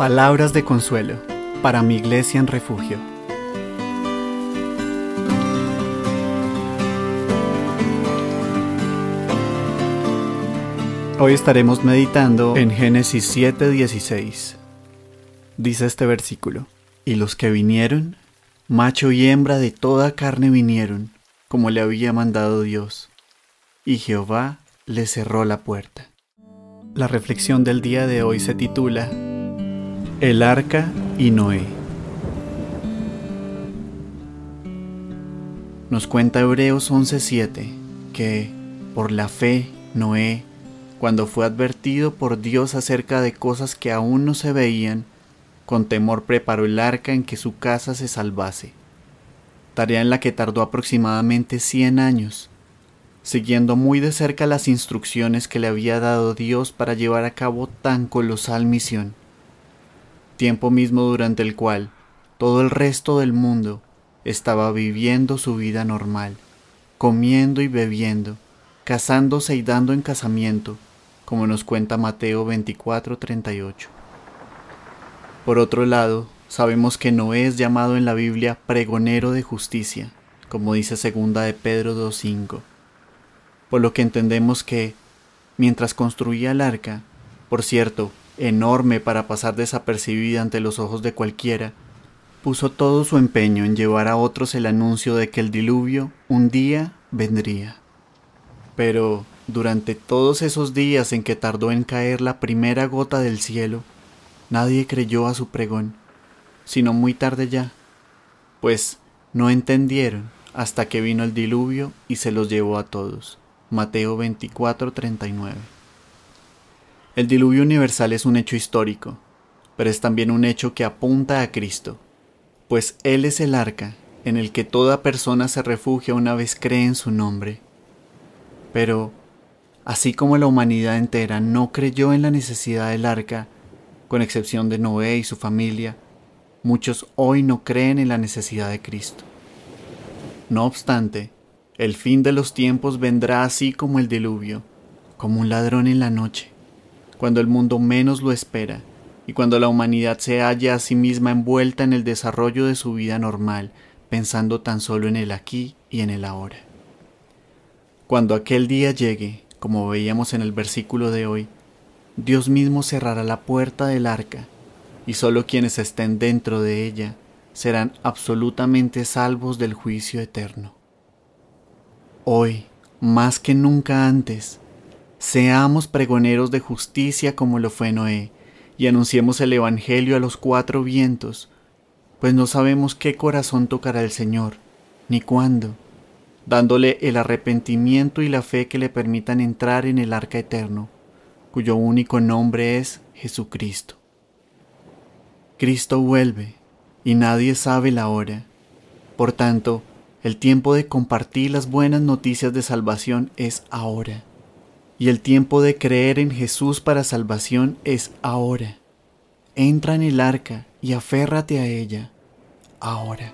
Palabras de consuelo para mi iglesia en refugio. Hoy estaremos meditando en Génesis 7:16. Dice este versículo, y los que vinieron, macho y hembra de toda carne vinieron, como le había mandado Dios, y Jehová le cerró la puerta. La reflexión del día de hoy se titula El arca y Noé. Nos cuenta Hebreos 11:7 que, por la fe, Noé, cuando fue advertido por Dios acerca de cosas que aún no se veían, con temor preparó el arca en que su casa se salvase, tarea en la que tardó aproximadamente 100 años, siguiendo muy de cerca las instrucciones que le había dado Dios para llevar a cabo tan colosal misión, tiempo mismo durante el cual todo el resto del mundo estaba viviendo su vida normal, comiendo y bebiendo, casándose y dando en casamiento, como nos cuenta Mateo 24:38. Por otro lado, sabemos que Noé es llamado en la Biblia pregonero de justicia, como dice segunda de Pedro 2:5. Por lo que entendemos que, mientras construía el arca, por cierto, enorme para pasar desapercibida ante los ojos de cualquiera, puso todo su empeño en llevar a otros el anuncio de que el diluvio un día vendría. Pero, durante todos esos días en que tardó en caer la primera gota del cielo, nadie creyó a su pregón, sino muy tarde ya, pues no entendieron hasta que vino el diluvio y se los llevó a todos. Mateo 24:39. El diluvio universal es un hecho histórico, pero es también un hecho que apunta a Cristo, pues Él es el arca en el que toda persona se refugia una vez cree en su nombre. Pero, así como la humanidad entera no creyó en la necesidad del arca, con excepción de Noé y su familia, muchos hoy no creen en la necesidad de Cristo. No obstante, el fin de los tiempos vendrá así como el diluvio, como un ladrón en la noche, cuando el mundo menos lo espera y cuando la humanidad se halla a sí misma envuelta en el desarrollo de su vida normal, pensando tan solo en el aquí y en el ahora. Cuando aquel día llegue, como veíamos en el versículo de hoy, Dios mismo cerrará la puerta del arca, y sólo quienes estén dentro de ella serán absolutamente salvos del juicio eterno. Hoy, más que nunca antes, seamos pregoneros de justicia como lo fue Noé, y anunciemos el Evangelio a los cuatro vientos, pues no sabemos qué corazón tocará el Señor, ni cuándo, dándole el arrepentimiento y la fe que le permitan entrar en el arca eterno, cuyo único nombre es Jesucristo. Cristo vuelve, y nadie sabe la hora. Por tanto, el tiempo de compartir las buenas noticias de salvación es ahora. Y el tiempo de creer en Jesús para salvación es ahora. Entra en el arca y aférrate a ella ahora.